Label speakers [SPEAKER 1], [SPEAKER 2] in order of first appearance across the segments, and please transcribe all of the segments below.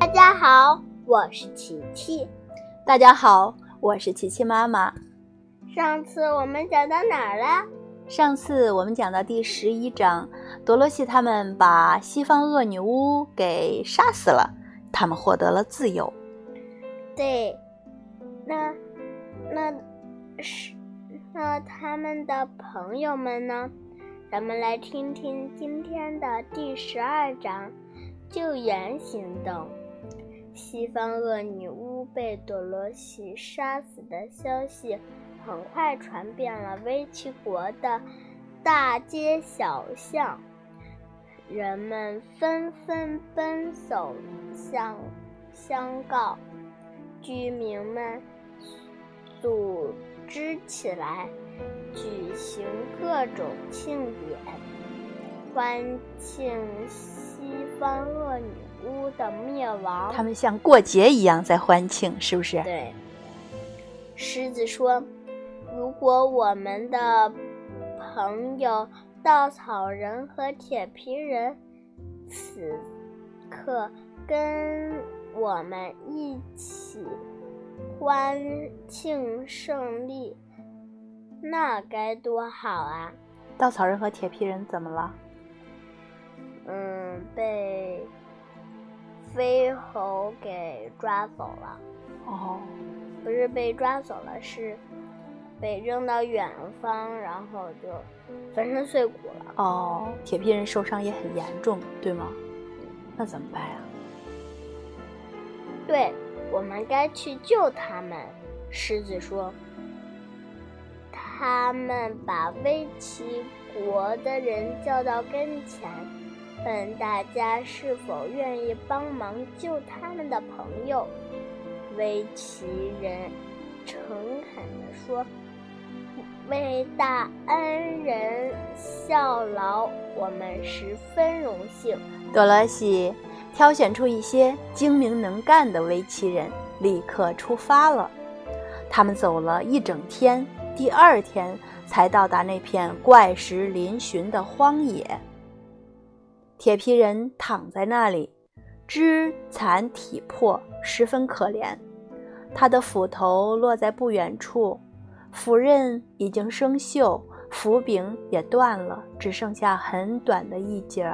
[SPEAKER 1] 大家好，我是琪琪。
[SPEAKER 2] 大家好，我是琪琪妈妈。
[SPEAKER 1] 上次我们讲到哪儿了？
[SPEAKER 2] 上次我们讲到第十一章，多罗西他们把西方恶女巫给杀死了，他们获得了自由。
[SPEAKER 1] 对，那那是那他们的朋友们呢？咱们来听听今天的第十二章——救援行动。西方恶女巫被多罗西杀死的消息。很快传遍了威奇国的大街小巷，人们纷纷奔走向相告，居民们组织起来，举行各种庆典，欢庆西方恶女巫的灭亡。
[SPEAKER 2] 他们像过节一样在欢庆，是不是？
[SPEAKER 1] 对。狮子说。如果我们的朋友稻草人和铁皮人此刻跟我们一起欢庆胜利，那该多好啊！
[SPEAKER 2] 稻草人和铁皮人怎么了？
[SPEAKER 1] 嗯，被飞猴给抓走了。
[SPEAKER 2] 哦，
[SPEAKER 1] 不是被抓走了，是。被扔到远方，然后就粉身碎骨了。
[SPEAKER 2] 哦，铁皮人受伤也很严重，对吗？那怎么办呀？
[SPEAKER 1] 对，我们该去救他们。狮子说：“他们把威奇国的人叫到跟前，问大家是否愿意帮忙救他们的朋友。”威奇人诚恳地说。为大恩人效劳，我们十分荣幸。
[SPEAKER 2] 多罗西挑选出一些精明能干的围棋人，立刻出发了。他们走了一整天，第二天才到达那片怪石嶙峋的荒野。铁皮人躺在那里，肢残体魄，十分可怜。他的斧头落在不远处。斧刃已经生锈，斧柄也断了，只剩下很短的一截。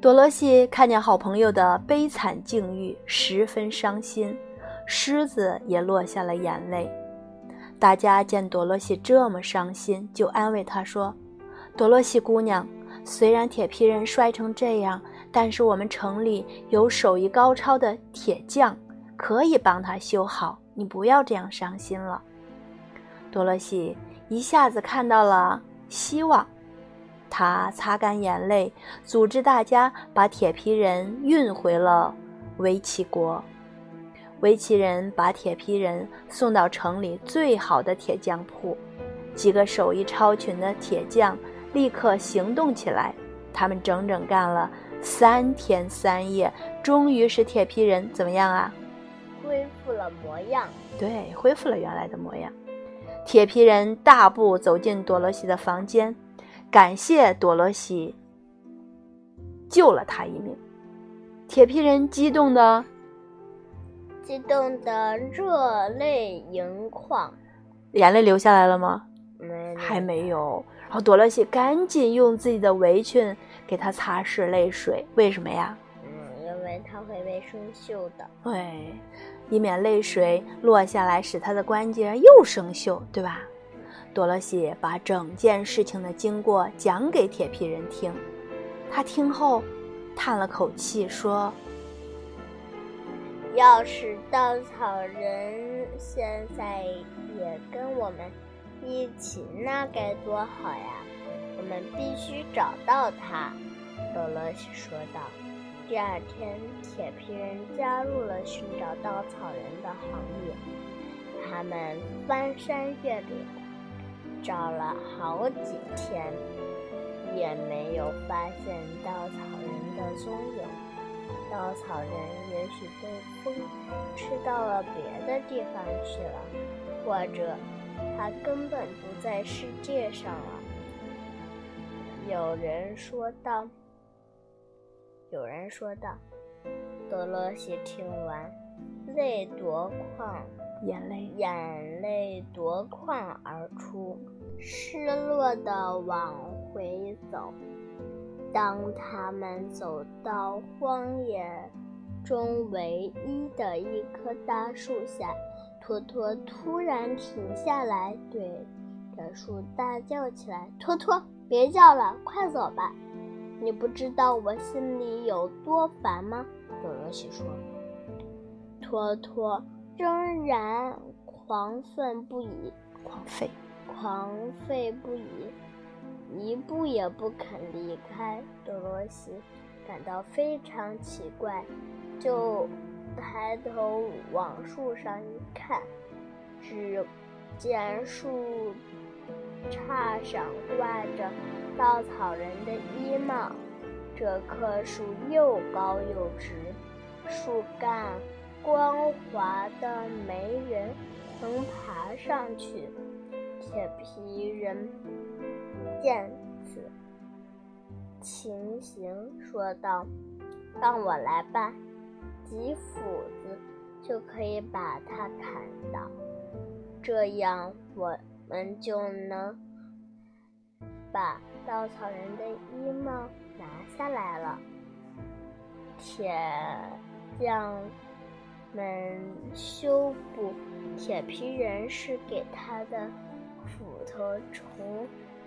[SPEAKER 2] 多罗西看见好朋友的悲惨境遇，十分伤心，狮子也落下了眼泪。大家见多罗西这么伤心，就安慰他说：“多罗西姑娘，虽然铁皮人摔成这样，但是我们城里有手艺高超的铁匠，可以帮他修好。”你不要这样伤心了，多罗西一下子看到了希望。他擦干眼泪，组织大家把铁皮人运回了维奇国。维奇人把铁皮人送到城里最好的铁匠铺，几个手艺超群的铁匠立刻行动起来。他们整整干了三天三夜，终于使铁皮人怎么样啊？
[SPEAKER 1] 恢复了模样，
[SPEAKER 2] 对，恢复了原来的模样。铁皮人大步走进多罗西的房间，感谢多罗西救了他一命。铁皮人激动的，
[SPEAKER 1] 激动的热泪盈眶，
[SPEAKER 2] 眼泪流下来了吗？
[SPEAKER 1] 没，
[SPEAKER 2] 还没有。然后多罗西赶紧用自己的围裙给他擦拭泪水，为什么呀？
[SPEAKER 1] 嗯，因为他会被生锈的。
[SPEAKER 2] 对。以免泪水落下来使他的关节又生锈，对吧？多罗西把整件事情的经过讲给铁皮人听，他听后叹了口气说：“
[SPEAKER 1] 要是稻草人现在也跟我们一起，那该多好呀！我们必须找到他。”多罗西说道。第二天，铁皮人加入了寻找稻草人的行列。他们翻山越岭，找了好几天，也没有发现稻草人的踪影。稻草人也许被风吹到了别的地方去了，或者他根本不在世界上了。有人说道。有人说道：“多罗西听完，泪夺眶，
[SPEAKER 2] 眼泪
[SPEAKER 1] 眼泪夺眶而出，失落的往回走。当他们走到荒野中唯一的一棵大树下，托托突然停下来，对着树大叫起来：“托托，别叫了，快走吧！你不知道我心里有多烦吗？”多罗西说。托托仍然狂愤不已，
[SPEAKER 2] 狂吠，
[SPEAKER 1] 狂吠不已。一步也不肯离开，多罗西感到非常奇怪，就抬头往树上一看，只见树杈上挂着稻草人的衣帽。这棵树又高又直，树干光滑的没人能爬上去。铁皮人。见此情形，说道：“让我来吧，几斧子就可以把它砍倒，这样我们就能把稻草人的衣帽拿下来了。”铁匠们修补铁皮人是给他的斧头重。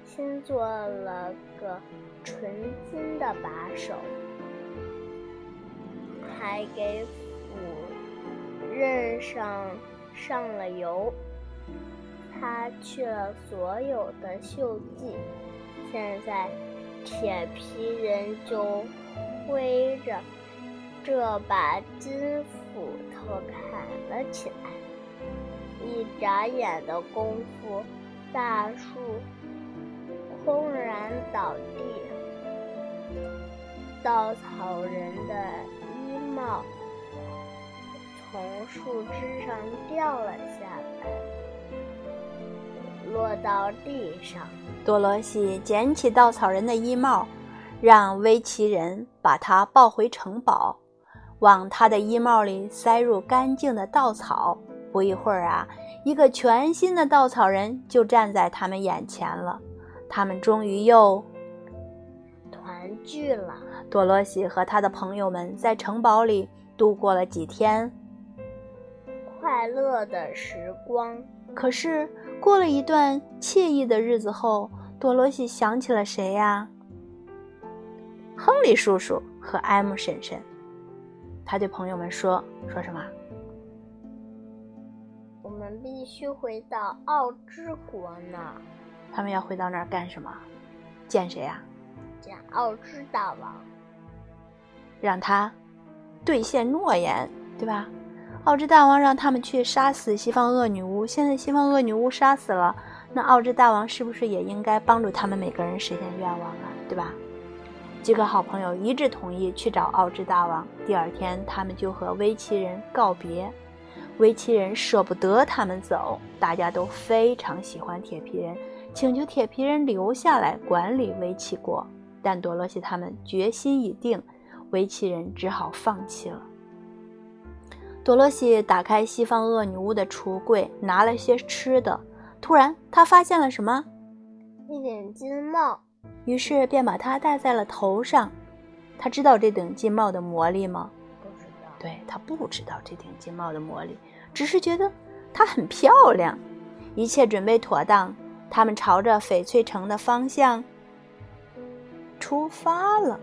[SPEAKER 1] 新做了个纯金的把手，还给斧刃上上了油，擦去了所有的锈迹。现在，铁皮人就挥着这把金斧头砍了起来。一眨眼的功夫，大树。轰然倒地，稻草人的树枝上掉了下来，落到地上。
[SPEAKER 2] 多罗西捡起稻草人的衣帽，让威奇人把它抱回城堡，往他的衣帽里塞入干净的稻草。不一会儿啊，一个全新的稻草人就站在他们眼前了。他们终于又
[SPEAKER 1] 团聚了。
[SPEAKER 2] 多罗西和他的朋友们在城堡里度过了几天
[SPEAKER 1] 快乐的时光。
[SPEAKER 2] 可是过了一段惬意的日子后，多罗西想起了谁呀？亨利叔叔和艾姆婶婶。他对朋友们说：“说什么？
[SPEAKER 1] 我们必须回到奥之国呢。”
[SPEAKER 2] 他们要回到那儿干什么？见谁呀？
[SPEAKER 1] 见奥之大王，
[SPEAKER 2] 让他兑现诺言，对吧？奥之大王让他们去杀死西方恶女巫。现在西方恶女巫杀死了，那奥之大王是不是也应该帮助他们每个人实现愿望啊？对吧？几个好朋友一致同意去找奥之大王。第二天，他们就和威奇人告别。威奇人舍不得他们走，大家都非常喜欢铁皮人。请求铁皮人留下来管理维奇国，但多罗西他们决心已定，维奇人只好放弃了。多罗西打开西方恶女巫的橱柜，拿了些吃的。突然，他发现了什么？
[SPEAKER 1] 一顶金帽。
[SPEAKER 2] 于是便把它戴在了头上。他知道这顶金帽的魔力吗？
[SPEAKER 1] 不知道。
[SPEAKER 2] 对他不知道这顶金帽的魔力，只是觉得它很漂亮。一切准备妥当。他们朝着翡翠城的方向出发了。